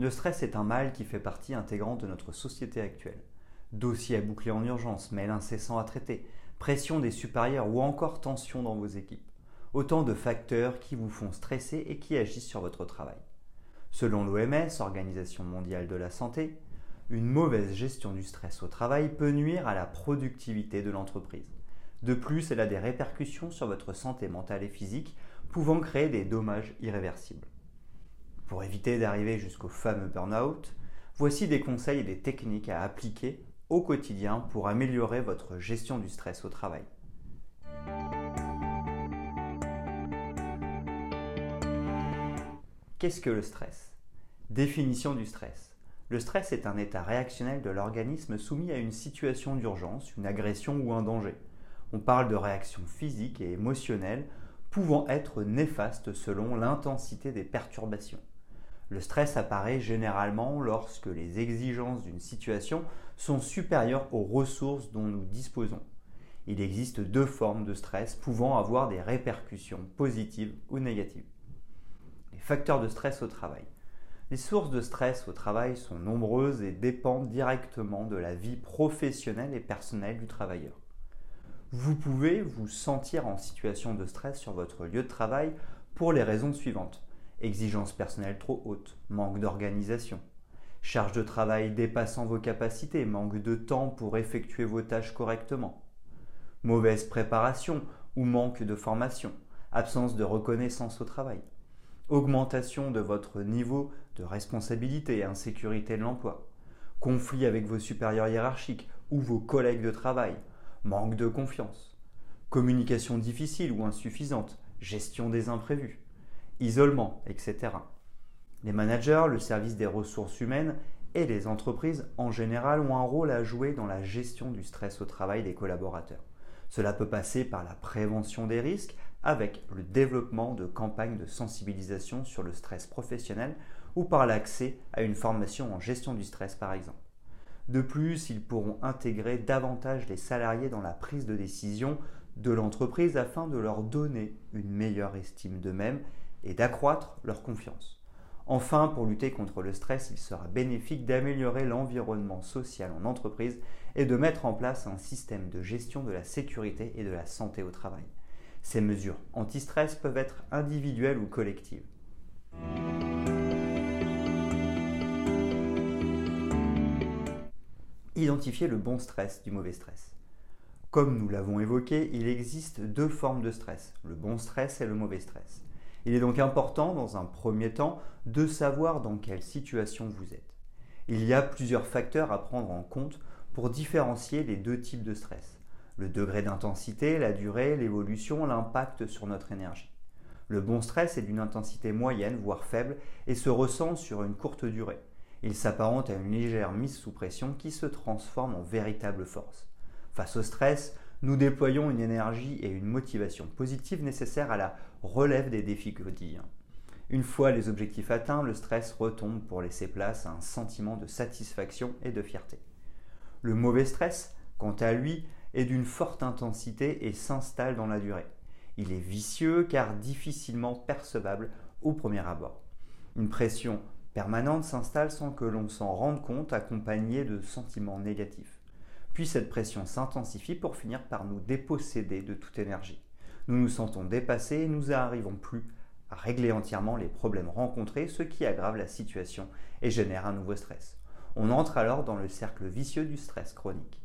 Le stress est un mal qui fait partie intégrante de notre société actuelle. Dossiers à boucler en urgence, mails incessants à traiter, pression des supérieurs ou encore tension dans vos équipes. Autant de facteurs qui vous font stresser et qui agissent sur votre travail. Selon l'OMS, Organisation mondiale de la santé, une mauvaise gestion du stress au travail peut nuire à la productivité de l'entreprise. De plus, elle a des répercussions sur votre santé mentale et physique, pouvant créer des dommages irréversibles. Pour éviter d'arriver jusqu'au fameux burn-out, voici des conseils et des techniques à appliquer au quotidien pour améliorer votre gestion du stress au travail. Qu'est-ce que le stress? Définition du stress. Le stress est un état réactionnel de l'organisme soumis à une situation d'urgence, une agression ou un danger. On parle de réactions physiques et émotionnelles pouvant être néfastes selon l'intensité des perturbations. Le stress apparaît généralement lorsque les exigences d'une situation sont supérieures aux ressources dont nous disposons. Il existe deux formes de stress pouvant avoir des répercussions positives ou négatives. Les facteurs de stress au travail. Les sources de stress au travail sont nombreuses et dépendent directement de la vie professionnelle et personnelle du travailleur. Vous pouvez vous sentir en situation de stress sur votre lieu de travail pour les raisons suivantes exigences personnelles trop hautes, manque d'organisation, charge de travail dépassant vos capacités, manque de temps pour effectuer vos tâches correctement, mauvaise préparation ou manque de formation, absence de reconnaissance au travail, augmentation de votre niveau de responsabilité et insécurité de l'emploi, conflit avec vos supérieurs hiérarchiques ou vos collègues de travail, manque de confiance, communication difficile ou insuffisante, gestion des imprévus, isolement, etc. Les managers, le service des ressources humaines et les entreprises en général ont un rôle à jouer dans la gestion du stress au travail des collaborateurs. Cela peut passer par la prévention des risques avec le développement de campagnes de sensibilisation sur le stress professionnel ou par l'accès à une formation en gestion du stress par exemple. De plus, ils pourront intégrer davantage les salariés dans la prise de décision de l'entreprise afin de leur donner une meilleure estime d'eux-mêmes et d'accroître leur confiance. Enfin, pour lutter contre le stress, il sera bénéfique d'améliorer l'environnement social en entreprise et de mettre en place un système de gestion de la sécurité et de la santé au travail. Ces mesures anti-stress peuvent être individuelles ou collectives. Identifier le bon stress du mauvais stress. Comme nous l'avons évoqué, il existe deux formes de stress, le bon stress et le mauvais stress. Il est donc important, dans un premier temps, de savoir dans quelle situation vous êtes. Il y a plusieurs facteurs à prendre en compte pour différencier les deux types de stress. Le degré d'intensité, la durée, l'évolution, l'impact sur notre énergie. Le bon stress est d'une intensité moyenne, voire faible, et se ressent sur une courte durée. Il s'apparente à une légère mise sous pression qui se transforme en véritable force. Face au stress, nous déployons une énergie et une motivation positive nécessaires à la relève des défis quotidiens. Une fois les objectifs atteints, le stress retombe pour laisser place à un sentiment de satisfaction et de fierté. Le mauvais stress, quant à lui, est d'une forte intensité et s'installe dans la durée. Il est vicieux car difficilement percevable au premier abord. Une pression permanente s'installe sans que l'on s'en rende compte, accompagnée de sentiments négatifs. Puis cette pression s'intensifie pour finir par nous déposséder de toute énergie. Nous nous sentons dépassés et nous n'arrivons plus à régler entièrement les problèmes rencontrés, ce qui aggrave la situation et génère un nouveau stress. On entre alors dans le cercle vicieux du stress chronique.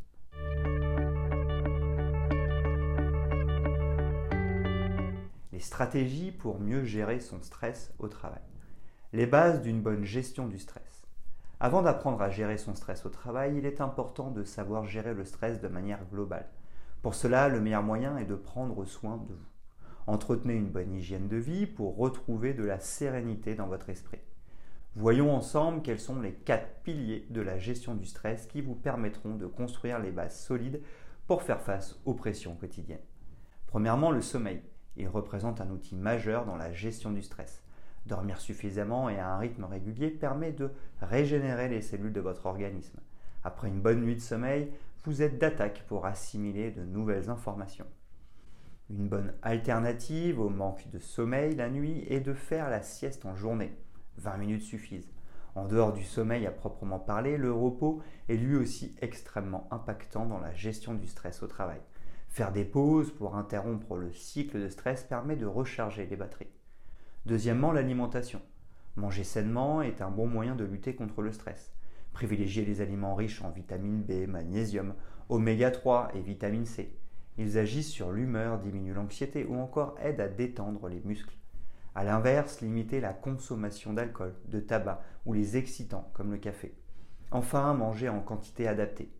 Les stratégies pour mieux gérer son stress au travail. Les bases d'une bonne gestion du stress. Avant d'apprendre à gérer son stress au travail, il est important de savoir gérer le stress de manière globale. Pour cela, le meilleur moyen est de prendre soin de vous. Entretenez une bonne hygiène de vie pour retrouver de la sérénité dans votre esprit. Voyons ensemble quels sont les quatre piliers de la gestion du stress qui vous permettront de construire les bases solides pour faire face aux pressions quotidiennes. Premièrement, le sommeil. Il représente un outil majeur dans la gestion du stress. Dormir suffisamment et à un rythme régulier permet de régénérer les cellules de votre organisme. Après une bonne nuit de sommeil, vous êtes d'attaque pour assimiler de nouvelles informations. Une bonne alternative au manque de sommeil la nuit est de faire la sieste en journée. 20 minutes suffisent. En dehors du sommeil à proprement parler, le repos est lui aussi extrêmement impactant dans la gestion du stress au travail. Faire des pauses pour interrompre le cycle de stress permet de recharger les batteries. Deuxièmement, l'alimentation. Manger sainement est un bon moyen de lutter contre le stress. Privilégiez les aliments riches en vitamine B, magnésium, oméga 3 et vitamine C. Ils agissent sur l'humeur, diminuent l'anxiété ou encore aident à détendre les muscles. A l'inverse, limitez la consommation d'alcool, de tabac ou les excitants comme le café. Enfin, mangez en quantité adaptée.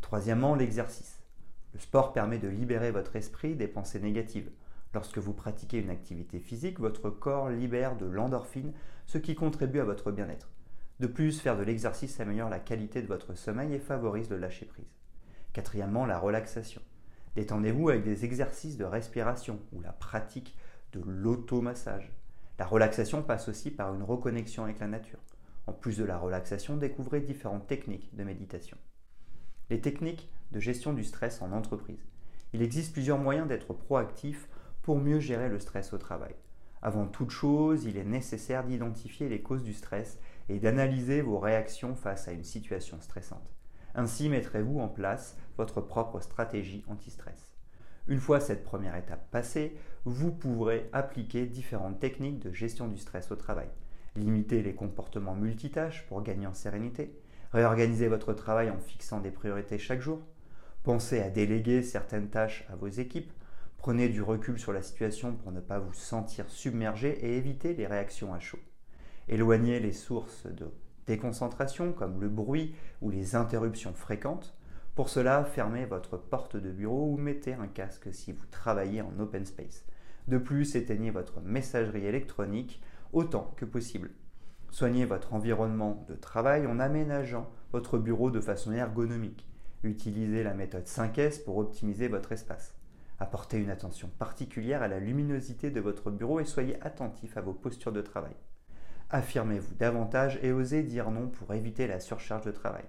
Troisièmement, l'exercice. Le sport permet de libérer votre esprit des pensées négatives. Lorsque vous pratiquez une activité physique, votre corps libère de l'endorphine, ce qui contribue à votre bien-être. De plus, faire de l'exercice améliore la qualité de votre sommeil et favorise le lâcher-prise. Quatrièmement, la relaxation. Détendez-vous avec des exercices de respiration ou la pratique de l'automassage. La relaxation passe aussi par une reconnexion avec la nature. En plus de la relaxation, découvrez différentes techniques de méditation. Les techniques de gestion du stress en entreprise. Il existe plusieurs moyens d'être proactif pour mieux gérer le stress au travail. Avant toute chose, il est nécessaire d'identifier les causes du stress et d'analyser vos réactions face à une situation stressante. Ainsi mettrez-vous en place votre propre stratégie anti-stress. Une fois cette première étape passée, vous pourrez appliquer différentes techniques de gestion du stress au travail. Limiter les comportements multitâches pour gagner en sérénité, réorganiser votre travail en fixant des priorités chaque jour, pensez à déléguer certaines tâches à vos équipes, prenez du recul sur la situation pour ne pas vous sentir submergé et éviter les réactions à chaud. Éloignez les sources de déconcentration comme le bruit ou les interruptions fréquentes pour cela, fermez votre porte de bureau ou mettez un casque si vous travaillez en open space. De plus, éteignez votre messagerie électronique autant que possible. Soignez votre environnement de travail en aménageant votre bureau de façon ergonomique. Utilisez la méthode 5S pour optimiser votre espace. Apportez une attention particulière à la luminosité de votre bureau et soyez attentif à vos postures de travail. Affirmez-vous davantage et osez dire non pour éviter la surcharge de travail.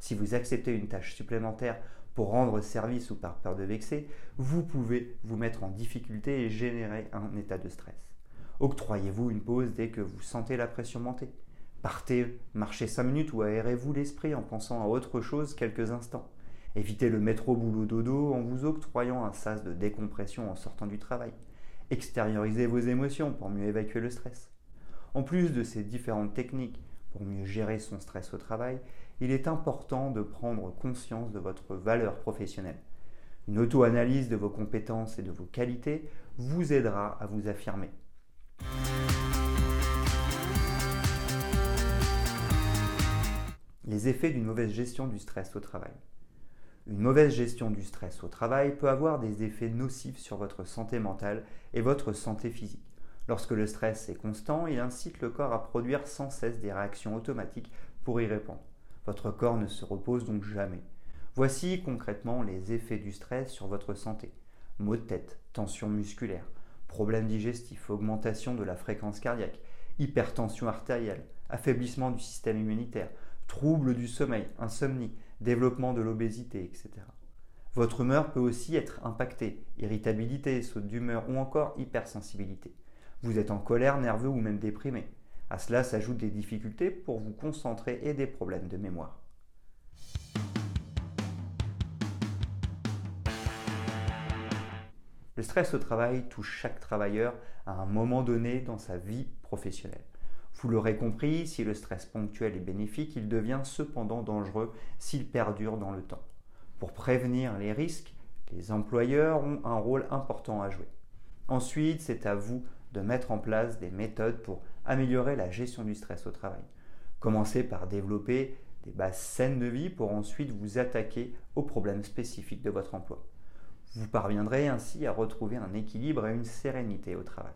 Si vous acceptez une tâche supplémentaire pour rendre service ou par peur de vexer, vous pouvez vous mettre en difficulté et générer un état de stress. Octroyez-vous une pause dès que vous sentez la pression monter. Partez, marchez 5 minutes ou aérez-vous l'esprit en pensant à autre chose quelques instants. Évitez le métro boulot dodo en vous octroyant un sas de décompression en sortant du travail. Extériorisez vos émotions pour mieux évacuer le stress. En plus de ces différentes techniques pour mieux gérer son stress au travail, il est important de prendre conscience de votre valeur professionnelle. Une auto-analyse de vos compétences et de vos qualités vous aidera à vous affirmer. Les effets d'une mauvaise gestion du stress au travail. Une mauvaise gestion du stress au travail peut avoir des effets nocifs sur votre santé mentale et votre santé physique. Lorsque le stress est constant, il incite le corps à produire sans cesse des réactions automatiques pour y répondre. Votre corps ne se repose donc jamais. Voici concrètement les effets du stress sur votre santé. Maux de tête, tension musculaire, problèmes digestifs, augmentation de la fréquence cardiaque, hypertension artérielle, affaiblissement du système immunitaire, troubles du sommeil, insomnie, développement de l'obésité, etc. Votre humeur peut aussi être impactée, irritabilité, saute d'humeur ou encore hypersensibilité. Vous êtes en colère, nerveux ou même déprimé. À cela s'ajoutent des difficultés pour vous concentrer et des problèmes de mémoire. Le stress au travail touche chaque travailleur à un moment donné dans sa vie professionnelle. Vous l'aurez compris, si le stress ponctuel est bénéfique, il devient cependant dangereux s'il perdure dans le temps. Pour prévenir les risques, les employeurs ont un rôle important à jouer. Ensuite, c'est à vous de mettre en place des méthodes pour améliorer la gestion du stress au travail. Commencez par développer des bases saines de vie pour ensuite vous attaquer aux problèmes spécifiques de votre emploi. Vous parviendrez ainsi à retrouver un équilibre et une sérénité au travail.